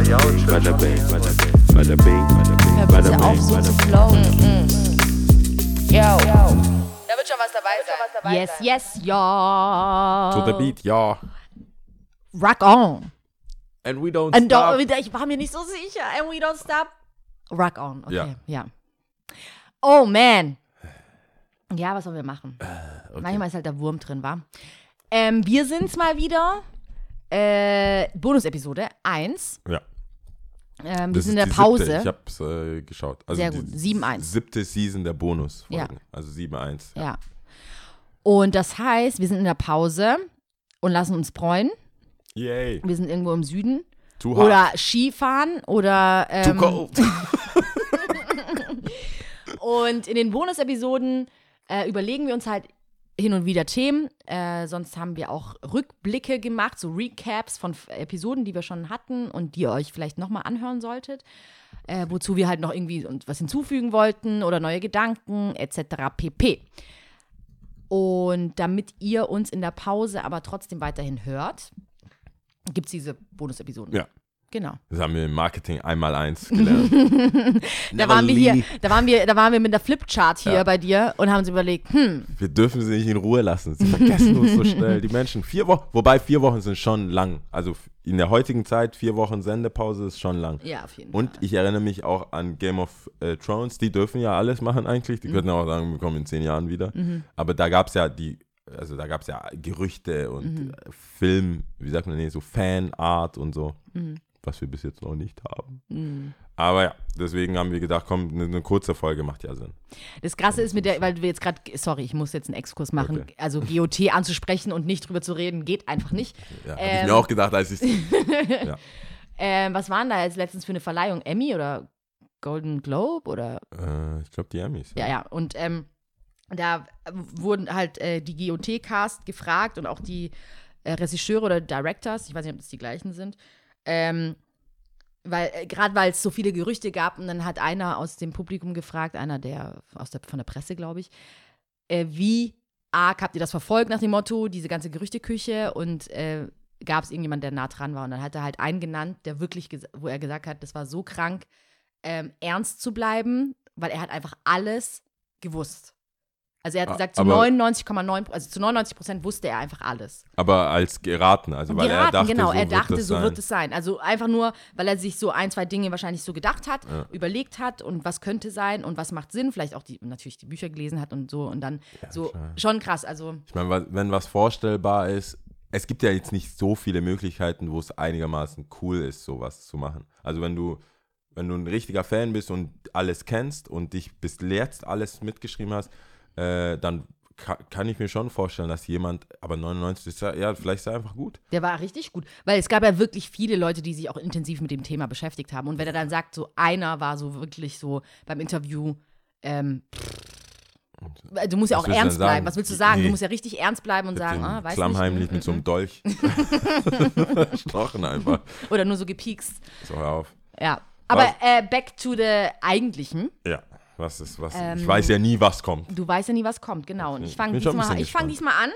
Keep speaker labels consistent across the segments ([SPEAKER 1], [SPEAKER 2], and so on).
[SPEAKER 1] Bada bing, bada bing, bada bing,
[SPEAKER 2] auf,
[SPEAKER 1] bing,
[SPEAKER 2] so zu
[SPEAKER 1] bing.
[SPEAKER 2] flowen.
[SPEAKER 3] Yo. Da wird schon was dabei sein.
[SPEAKER 2] Yes, yes, ja.
[SPEAKER 1] To the beat, ja.
[SPEAKER 2] Rock on.
[SPEAKER 1] And we don't
[SPEAKER 2] And
[SPEAKER 1] stop.
[SPEAKER 2] don't, ich war mir nicht so sicher. And we don't stop. Rock on. Okay,
[SPEAKER 1] Ja.
[SPEAKER 2] ja. Oh, man. Ja, was sollen wir machen?
[SPEAKER 1] okay.
[SPEAKER 2] Manchmal ist halt der Wurm drin, wa? Ähm, wir sind's mal wieder. Äh, Bonus-Episode 1.
[SPEAKER 1] Ja.
[SPEAKER 2] Ähm, wir
[SPEAKER 1] Das
[SPEAKER 2] sind in der
[SPEAKER 1] die
[SPEAKER 2] Pause.
[SPEAKER 1] Siebte. Ich hab's äh, geschaut. Also
[SPEAKER 2] Sehr
[SPEAKER 1] die
[SPEAKER 2] gut. 7-1.
[SPEAKER 1] Siebte Season der bonus
[SPEAKER 2] Ja.
[SPEAKER 1] Also 7-1.
[SPEAKER 2] Ja. Und das heißt, wir sind in der Pause und lassen uns freuen.
[SPEAKER 1] Yay.
[SPEAKER 2] Wir sind irgendwo im Süden.
[SPEAKER 1] Too hot.
[SPEAKER 2] Oder Skifahren oder
[SPEAKER 1] Too
[SPEAKER 2] ähm,
[SPEAKER 1] cold.
[SPEAKER 2] Und in den Bonus-Episoden äh, überlegen wir uns halt hin und wieder Themen. Äh, sonst haben wir auch Rückblicke gemacht, so Recaps von F- Episoden, die wir schon hatten und die ihr euch vielleicht nochmal anhören solltet. Äh, wozu wir halt noch irgendwie was hinzufügen wollten oder neue Gedanken etc. pp. Und damit ihr uns in der Pause aber trotzdem weiterhin hört, gibt es diese Bonus-Episoden.
[SPEAKER 1] Ja.
[SPEAKER 2] Genau.
[SPEAKER 1] Das haben wir im Marketing einmal eins gelernt.
[SPEAKER 2] Da waren wir hier, da waren wir, da waren wir mit der Flipchart hier
[SPEAKER 1] Ja.
[SPEAKER 2] bei dir und haben uns überlegt, hm,
[SPEAKER 1] Wir dürfen sie nicht in Ruhe lassen. Sie vergessen uns so schnell. Die Menschen. Vier Wochen, wobei vier Wochen sind schon lang. Also in der heutigen Zeit, vier Wochen Sendepause ist schon lang.
[SPEAKER 2] ja, auf jeden
[SPEAKER 1] Und
[SPEAKER 2] Fall.
[SPEAKER 1] ich erinnere mich auch an Game of äh, Thrones. Die dürfen ja alles machen eigentlich. Die
[SPEAKER 2] Mhm.
[SPEAKER 1] könnten auch sagen, wir kommen in zehn Jahren wieder. Aber da gab es ja die, also da gab es ja Gerüchte und
[SPEAKER 2] Mhm.
[SPEAKER 1] Film, wie sagt man, nee, so Fanart und so.
[SPEAKER 2] Mhm.
[SPEAKER 1] Was wir bis jetzt noch nicht haben. Aber ja, deswegen haben wir gedacht, komm, eine, eine kurze Folge macht ja Sinn.
[SPEAKER 2] Das Krasse ist mit der, weil wir jetzt gerade, sorry, ich muss jetzt einen Exkurs machen,
[SPEAKER 1] Okay.
[SPEAKER 2] also GOT anzusprechen und nicht drüber zu reden, geht einfach nicht.
[SPEAKER 1] Ja, hab ich
[SPEAKER 2] Ähm.
[SPEAKER 1] mir auch gedacht, als ich ja.
[SPEAKER 2] Ähm, was waren da jetzt letztens für eine Verleihung? Emmy oder Golden Globe oder
[SPEAKER 1] Äh, ich glaube, die Amis.
[SPEAKER 2] Ja, ja. Und ähm, da wurden halt äh, die GOT-Cast gefragt und auch die äh, Regisseure oder Directors, ich weiß nicht, ob das die gleichen sind, ähm, weil äh, gerade weil es so viele Gerüchte gab und dann hat einer aus dem Publikum gefragt, einer der aus der von der Presse, glaube ich, äh, wie arg habt ihr das verfolgt nach dem Motto, diese ganze Gerüchteküche und äh, gab es irgendjemand, der nah dran war und dann hat er halt einen genannt, der wirklich, wo er gesagt hat, das war so krank, ähm, ernst zu bleiben, weil er hat einfach alles gewusst. Also er hat
[SPEAKER 1] Ah,
[SPEAKER 2] gesagt, zu
[SPEAKER 1] aber-
[SPEAKER 2] 99,9, also zu 99 Prozent wusste er einfach alles.
[SPEAKER 1] Aber als geraten, also weil
[SPEAKER 2] Geraten,
[SPEAKER 1] er dachte,
[SPEAKER 2] genau,
[SPEAKER 1] so
[SPEAKER 2] er
[SPEAKER 1] wird
[SPEAKER 2] dachte,
[SPEAKER 1] das
[SPEAKER 2] so
[SPEAKER 1] sein.
[SPEAKER 2] wird es sein. Also einfach nur, weil er sich so ein, zwei Dinge wahrscheinlich so gedacht hat,
[SPEAKER 1] Ja.
[SPEAKER 2] überlegt hat und was könnte sein und was macht Sinn, vielleicht auch die, natürlich die Bücher gelesen hat und so und dann so
[SPEAKER 1] klar.
[SPEAKER 2] schon krass. Also
[SPEAKER 1] Ich meine, wenn was vorstellbar ist, es gibt ja jetzt nicht so viele Möglichkeiten, wo es einigermaßen cool ist, sowas zu machen. Also wenn du, wenn du ein richtiger Fan bist und alles kennst und dich bis jetzt alles mitgeschrieben hast, äh, dann ka kann ich mir schon vorstellen, dass jemand, aber 99 ist ja, ja, vielleicht ist er einfach gut.
[SPEAKER 2] Der war richtig gut, weil es gab ja wirklich viele Leute, die sich auch intensiv mit dem Thema beschäftigt haben. Und wenn er dann sagt, so einer war so wirklich so beim Interview, ähm, du musst ja auch
[SPEAKER 1] du
[SPEAKER 2] ernst bleiben. Was willst du sagen? Du
[SPEAKER 1] Nee.
[SPEAKER 2] musst ja richtig ernst bleiben und sagen, ah, weiß
[SPEAKER 1] Klammheimlich
[SPEAKER 2] nicht.
[SPEAKER 1] mit so einem
[SPEAKER 2] mm,
[SPEAKER 1] Dolch stochen einfach.
[SPEAKER 2] Oder nur so gepiekst.
[SPEAKER 1] So, hör auf.
[SPEAKER 2] Ja. Aber äh, back to the eigentlichen.
[SPEAKER 1] Ja, was ist, was,
[SPEAKER 2] Ähm,
[SPEAKER 1] ich weiß ja nie, was kommt.
[SPEAKER 2] Du weißt ja nie, was kommt, genau. Und ich fange diesmal, ich fang diesmal an.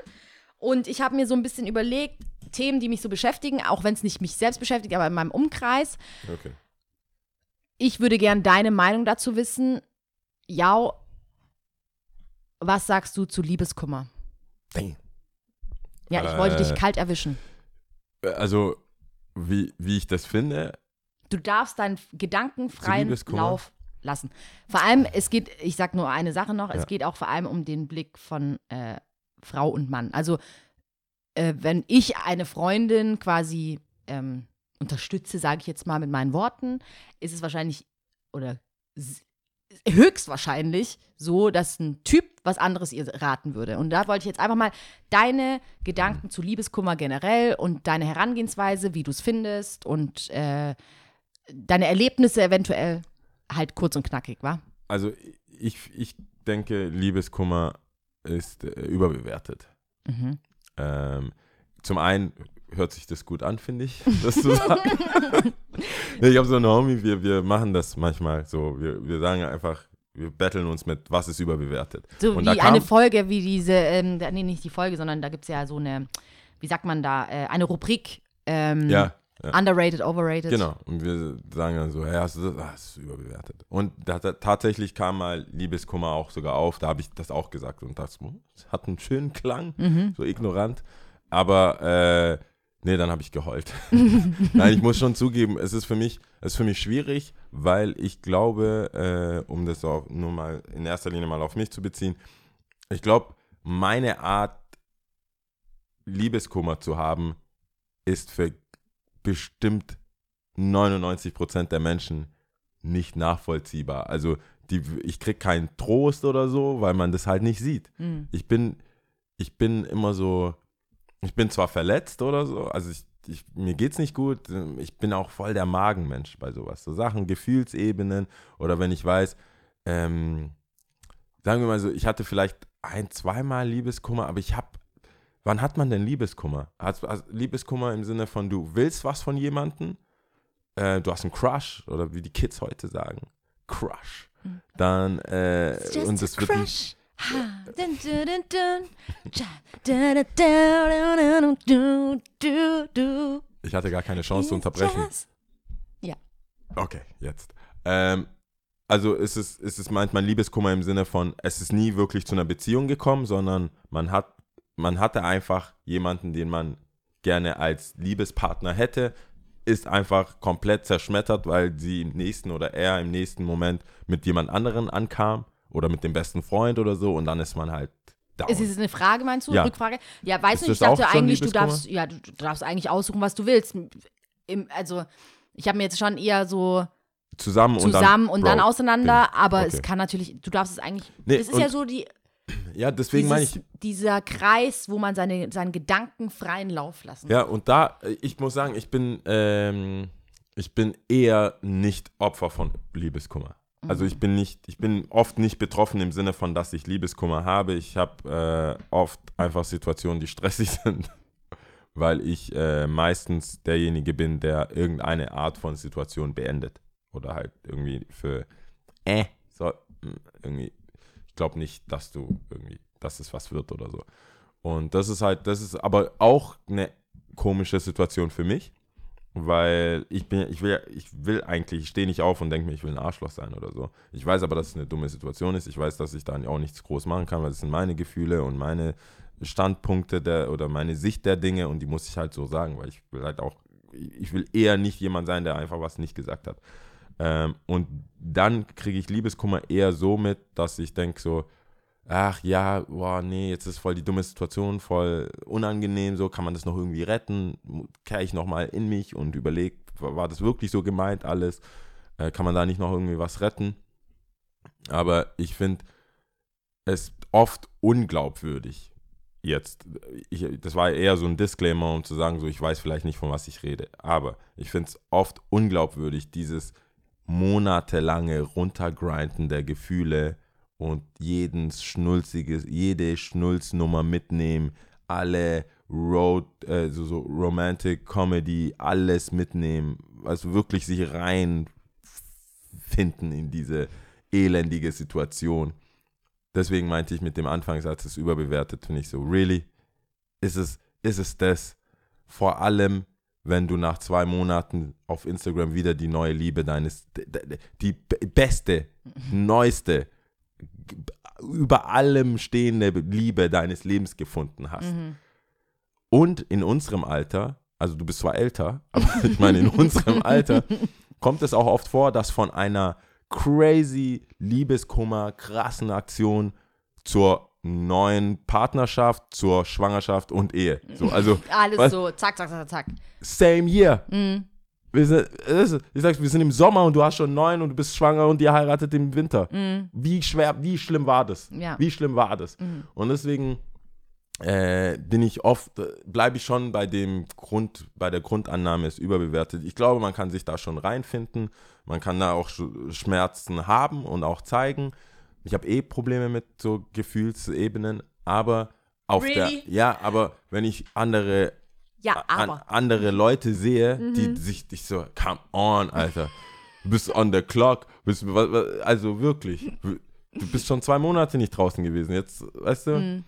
[SPEAKER 2] Und ich habe mir so ein bisschen überlegt, Themen, die mich so beschäftigen, auch wenn es nicht mich selbst beschäftigt, aber in meinem Umkreis.
[SPEAKER 1] Okay.
[SPEAKER 2] Ich würde gern deine Meinung dazu wissen. Ja, was sagst du zu Liebeskummer?
[SPEAKER 1] Dang.
[SPEAKER 2] Ja, ich wollte
[SPEAKER 1] Äh.
[SPEAKER 2] dich kalt erwischen.
[SPEAKER 1] Also, wie, wie ich das finde,
[SPEAKER 2] Du darfst deinen gedankenfreien
[SPEAKER 1] Liebeskummer?
[SPEAKER 2] Lauf lassen. Vor allem, es geht, ich sag nur eine Sache noch, es
[SPEAKER 1] Ja.
[SPEAKER 2] geht auch vor allem um den Blick von äh, Frau und Mann. Also, äh, wenn ich eine Freundin quasi ähm, unterstütze, sage ich jetzt mal mit meinen Worten, ist es wahrscheinlich oder höchstwahrscheinlich so, dass ein Typ was anderes ihr raten würde. Und da wollte ich jetzt einfach mal deine Gedanken zu Liebeskummer generell und deine Herangehensweise, wie du es findest und äh, deine Erlebnisse eventuell halt kurz und knackig, wa?
[SPEAKER 1] also ich, ich denke, Liebeskummer ist äh, überbewertet.
[SPEAKER 2] Mhm.
[SPEAKER 1] Ähm, zum einen hört sich das gut an, finde ich, das zu sagen. ich habe so einen Homie, wir, wir machen das manchmal so. Wir, wir sagen einfach, wir betteln uns mit, was ist überbewertet.
[SPEAKER 2] So
[SPEAKER 1] Und
[SPEAKER 2] wie eine Folge, wie diese, ähm, nee, nicht die Folge, sondern da gibt es ja so eine, wie sagt man da, äh, eine Rubrik. Ähm,
[SPEAKER 1] Ja,
[SPEAKER 2] Underrated, overrated.
[SPEAKER 1] Genau. Und wir sagen dann so, ja, das ist, ah, das ist überbewertet. Und da, da, tatsächlich kam mal Liebeskummer auch sogar auf. Da habe ich das auch gesagt und das hat einen schönen Klang,
[SPEAKER 2] Mhm.
[SPEAKER 1] so ignorant. Aber äh, nee, dann habe ich geheult. Nein, ich muss schon zugeben, es ist für mich, es ist für mich schwierig, weil ich glaube, äh, um das auch nur mal in erster Linie mal auf mich zu beziehen, ich glaube, meine Art, Liebeskummer zu haben, ist für bestimmt 99% der Menschen nicht nachvollziehbar. Also die, ich kriege keinen Trost oder so, weil man das halt nicht sieht.
[SPEAKER 2] Mhm.
[SPEAKER 1] Ich bin, ich bin immer so, ich bin zwar verletzt oder so, also ich, ich, mir geht's nicht gut, ich bin auch voll der Magenmensch bei sowas. So Sachen, Gefühlsebenen oder wenn ich weiß, ähm, sagen wir mal so, ich hatte vielleicht ein, zweimal Liebeskummer, aber ich habe, wann hat man denn Liebeskummer? Hast Liebeskummer im Sinne von, du willst was von jemandem, äh, du hast einen Crush oder wie die Kids heute sagen, Crush. Dann, äh, und es wird
[SPEAKER 2] crush. Ja.
[SPEAKER 1] Ich hatte gar keine Chance zu unterbrechen.
[SPEAKER 2] Just-
[SPEAKER 1] Okay, jetzt. Ähm, also ist es, ist es meint man Liebeskummer im Sinne von, es ist nie wirklich zu einer Beziehung gekommen, sondern man hat, man hatte einfach jemanden, den man gerne als Liebespartner hätte, ist einfach komplett zerschmettert, weil sie im nächsten oder er im nächsten Moment mit jemand anderen ankam oder mit dem besten Freund oder so und dann ist man halt down.
[SPEAKER 2] Ist es eine Frage, meinst du?
[SPEAKER 1] Ja.
[SPEAKER 2] Rückfrage? Ja, weißt du, ich dachte eigentlich, du darfst, ja, du, darfst eigentlich aussuchen, was du willst. Im, also, ich habe mir jetzt schon eher so
[SPEAKER 1] zusammen, und dann,
[SPEAKER 2] zusammen und dann, auseinander,
[SPEAKER 1] Ding.
[SPEAKER 2] aber
[SPEAKER 1] Okay.
[SPEAKER 2] es kann natürlich, du darfst es eigentlich,
[SPEAKER 1] Nee,
[SPEAKER 2] das ist ja so die,
[SPEAKER 1] Ja, deswegen meine ich,
[SPEAKER 2] dieser Kreis, wo man seine, seinen Gedanken freien Lauf lassen
[SPEAKER 1] Ja, und da, äh, ich muss sagen, ich bin, ähm, ich bin eher nicht Opfer von Liebeskummer. Also ich bin nicht, ich bin oft nicht betroffen im Sinne von, dass ich Liebeskummer habe. Ich habe äh, oft einfach Situationen, die stressig sind, weil ich äh, meistens derjenige bin, der irgendeine Art von Situation beendet. Oder halt irgendwie für, äh, so, irgendwie, ich glaube nicht, dass du irgendwie, dass es was wird oder so. Und das ist halt, das ist aber auch eine komische Situation für mich, weil ich bin, ich will, ich will eigentlich, ich stehe nicht auf und denke mir, ich will ein Arschloch sein oder so. Ich weiß aber, dass es eine dumme Situation ist. Ich weiß, dass ich dann auch nichts groß machen kann, weil es sind meine Gefühle und meine Standpunkte der oder meine Sicht der Dinge und die muss ich halt so sagen, weil ich will halt auch, ich will eher nicht jemand sein, der einfach was nicht gesagt hat. Ähm, und dann kriege ich Liebeskummer eher so mit, dass ich denke so, ach ja, boah, nee, jetzt ist voll die dumme Situation, voll unangenehm, so kann man das noch irgendwie retten, kehre ich nochmal in mich und überlege, war das wirklich so gemeint alles, äh, kann man da nicht noch irgendwie was retten? Aber ich finde es oft unglaubwürdig jetzt. Ich, das war eher so ein Disclaimer, um zu sagen, so ich weiß vielleicht nicht, von was ich rede, aber ich finde es oft unglaubwürdig, dieses monatelange Runtergrinden der Gefühle und jeden schnulziges, jede Schnulznummer mitnehmen, alle Road, äh, so, Romantic Comedy, alles mitnehmen, also wirklich sich reinfinden in diese elendige Situation. Deswegen meinte ich mit dem Anfangssatz, es überbewertet, finde ich so, really? Ist es, ist es das? Vor allem, wenn du nach zwei Monaten auf Instagram wieder die neue Liebe deines, die be- beste, neueste, über allem stehende Liebe deines Lebens gefunden hast.
[SPEAKER 2] Mhm.
[SPEAKER 1] Und in unserem Alter, also du bist zwar älter, aber ich meine, in unserem Alter kommt es auch oft vor, dass von einer crazy Liebeskummer, krassen Aktion zur neuen Partnerschaft, zur Schwangerschaft und Ehe. So, also
[SPEAKER 2] Alles
[SPEAKER 1] Was?
[SPEAKER 2] so, zack, zack, zack, zack.
[SPEAKER 1] same year.
[SPEAKER 2] Mhm.
[SPEAKER 1] Wir sind, ich sag's, wir sind im Sommer und du hast schon neun und du bist schwanger und ihr heiratet im Winter.
[SPEAKER 2] Mhm.
[SPEAKER 1] Wie schwer, wie schlimm war das?
[SPEAKER 2] Ja.
[SPEAKER 1] Wie schlimm war das?
[SPEAKER 2] Mhm.
[SPEAKER 1] Und deswegen äh, bin ich oft, äh, bleibe ich schon bei dem Grund, bei der Grundannahme ist überbewertet. Ich glaube, man kann sich da schon reinfinden. Man kann da auch Sch- Schmerzen haben und auch zeigen. Ich habe eh Probleme mit so Gefühlsebenen, aber auf
[SPEAKER 2] Really?
[SPEAKER 1] der, ja, aber wenn ich andere
[SPEAKER 2] Ja,
[SPEAKER 1] an, andere Leute sehe,
[SPEAKER 2] Mhm.
[SPEAKER 1] die sich dich so, come on, Alter. Du bist on the clock. Bist, also wirklich. Du bist schon zwei Monate nicht draußen gewesen. Jetzt, weißt du?
[SPEAKER 2] Mhm.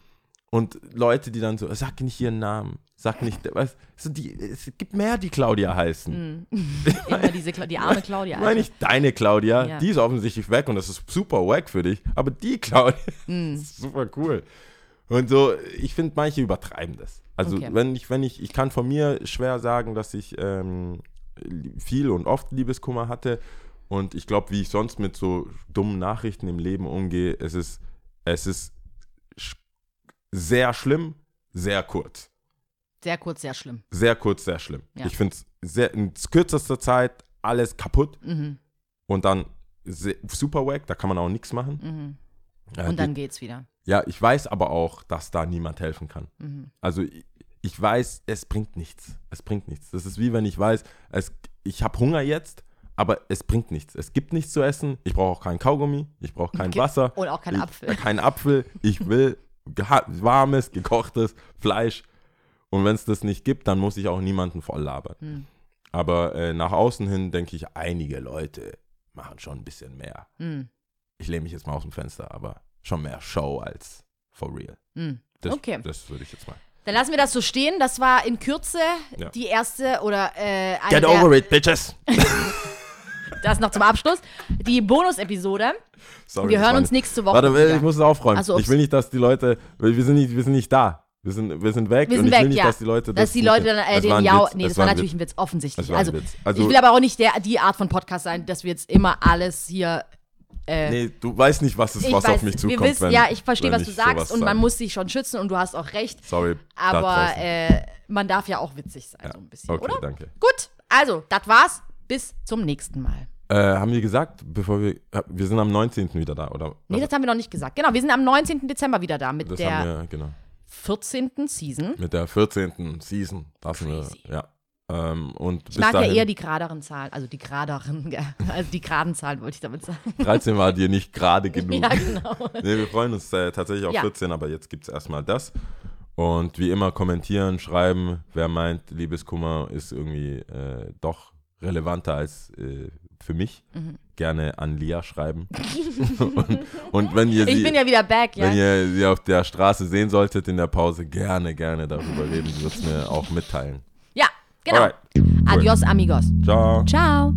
[SPEAKER 1] Und Leute, die dann so, sag nicht ihren Namen, sag nicht, was, so die, es gibt mehr, die Claudia heißen.
[SPEAKER 2] Immer diese, Kla- die arme Claudia.
[SPEAKER 1] Ich meine nicht deine Claudia,
[SPEAKER 2] Ja.
[SPEAKER 1] die ist offensichtlich weg und das ist super wack für dich, aber die Claudia ist super cool. Und so, ich finde, manche übertreiben das. Also,
[SPEAKER 2] Okay.
[SPEAKER 1] wenn ich, wenn ich, ich kann von mir schwer sagen, dass ich ähm, viel und oft Liebeskummer hatte. Und ich glaube, wie ich sonst mit so dummen Nachrichten im Leben umgehe, es ist, es ist sehr schlimm, sehr kurz.
[SPEAKER 2] Sehr kurz, sehr schlimm.
[SPEAKER 1] Sehr kurz, sehr schlimm.
[SPEAKER 2] Ja.
[SPEAKER 1] Ich finde es sehr in kürzester Zeit alles kaputt
[SPEAKER 2] Mhm.
[SPEAKER 1] und dann super wack, da kann man auch nichts machen.
[SPEAKER 2] Mhm.
[SPEAKER 1] Äh,
[SPEAKER 2] Und dann
[SPEAKER 1] die,
[SPEAKER 2] geht's wieder.
[SPEAKER 1] ja, ich weiß aber auch, dass da niemand helfen kann.
[SPEAKER 2] Mhm.
[SPEAKER 1] Also ich, ich weiß, es bringt nichts. Es bringt nichts. Das ist wie wenn ich weiß, es, ich habe Hunger jetzt, aber es bringt nichts. Es gibt nichts zu essen. Ich brauche auch kein Kaugummi. Ich brauche kein
[SPEAKER 2] Okay.
[SPEAKER 1] Wasser.
[SPEAKER 2] Und auch keinen Apfel.
[SPEAKER 1] Kein Apfel. Ich will warmes, gekochtes Fleisch. Und wenn es das nicht gibt, dann muss ich auch niemanden voll labern.
[SPEAKER 2] Hm.
[SPEAKER 1] Aber äh, nach außen hin denke ich, einige Leute machen schon ein bisschen mehr.
[SPEAKER 2] Mhm.
[SPEAKER 1] Ich lehne mich jetzt mal aus dem Fenster, aber schon mehr Show als for real.
[SPEAKER 2] Mhm.
[SPEAKER 1] Das,
[SPEAKER 2] Okay.
[SPEAKER 1] Das würde ich jetzt mal.
[SPEAKER 2] Dann lassen wir das so stehen. Das war in Kürze
[SPEAKER 1] Ja.
[SPEAKER 2] die erste oder äh, eine
[SPEAKER 1] Get over it, bitches!
[SPEAKER 2] das noch zum Abschluss. Die Bonus-Episode.
[SPEAKER 1] Sorry,
[SPEAKER 2] Wir hören
[SPEAKER 1] war
[SPEAKER 2] uns nächste Woche.
[SPEAKER 1] Warte,
[SPEAKER 2] wieder.
[SPEAKER 1] ich muss es aufräumen.
[SPEAKER 2] So,
[SPEAKER 1] ich will nicht, dass die Leute, wir sind nicht, wir sind nicht da. Wir sind, wir sind weg
[SPEAKER 2] Wir
[SPEAKER 1] und
[SPEAKER 2] sind
[SPEAKER 1] ich will
[SPEAKER 2] weg,
[SPEAKER 1] nicht,
[SPEAKER 2] ja.
[SPEAKER 1] dass die Leute das
[SPEAKER 2] Dass die Leute dann äh,
[SPEAKER 1] war
[SPEAKER 2] den
[SPEAKER 1] ein
[SPEAKER 2] Ja.
[SPEAKER 1] Witz,
[SPEAKER 2] Nee, das war
[SPEAKER 1] ein
[SPEAKER 2] natürlich ein Witz, offensichtlich.
[SPEAKER 1] War ein
[SPEAKER 2] Also,
[SPEAKER 1] Witz. Also-
[SPEAKER 2] ich will aber auch nicht der, die Art von Podcast sein, dass wir jetzt immer alles hier. Äh,
[SPEAKER 1] Nee, du weißt nicht, was, ist,
[SPEAKER 2] ich
[SPEAKER 1] was
[SPEAKER 2] weiß,
[SPEAKER 1] auf mich zukommt.
[SPEAKER 2] wir wissen,
[SPEAKER 1] wenn,
[SPEAKER 2] ja, ich verstehe, was du sagst und man muss sich schon schützen und du hast auch recht.
[SPEAKER 1] Sorry,
[SPEAKER 2] Aber äh, man darf ja auch witzig sein,
[SPEAKER 1] Ja.
[SPEAKER 2] so ein bisschen,
[SPEAKER 1] Okay,
[SPEAKER 2] oder?
[SPEAKER 1] danke.
[SPEAKER 2] Gut, also, das war's. Bis zum nächsten Mal.
[SPEAKER 1] Äh, haben wir gesagt, bevor wir, äh, wir sind am 19. wieder da, oder?
[SPEAKER 2] Nee, das haben wir noch nicht gesagt. Genau, wir sind am 19. Dezember wieder da mit
[SPEAKER 1] das
[SPEAKER 2] der
[SPEAKER 1] haben wir, genau.
[SPEAKER 2] 14. Season.
[SPEAKER 1] Mit der 14. Season. Das sind wir,
[SPEAKER 2] Crazy.
[SPEAKER 1] ja. Ähm, und
[SPEAKER 2] Ich mag
[SPEAKER 1] dahin,
[SPEAKER 2] ja eher die geraderen Zahlen, also die geraderen, also die geraden Zahlen wollte ich damit sagen.
[SPEAKER 1] 13 war dir nicht gerade genug.
[SPEAKER 2] Ja, genau.
[SPEAKER 1] Nee, wir freuen uns äh, tatsächlich auf
[SPEAKER 2] Ja.
[SPEAKER 1] 14, aber jetzt gibt es erstmal das. Und wie immer kommentieren, schreiben, wer meint, Liebeskummer ist irgendwie äh, doch relevanter als äh, für mich.
[SPEAKER 2] Mhm.
[SPEAKER 1] Gerne an Lia schreiben. und, und wenn ihr
[SPEAKER 2] Ich
[SPEAKER 1] sie,
[SPEAKER 2] bin ja wieder back, ja.
[SPEAKER 1] wenn ihr sie auf der Straße sehen solltet in der Pause, gerne, gerne darüber reden. Sie wird es mir auch mitteilen.
[SPEAKER 2] Ja, genau.
[SPEAKER 1] Alright.
[SPEAKER 2] Adios, amigos.
[SPEAKER 1] Ciao.
[SPEAKER 2] Ciao.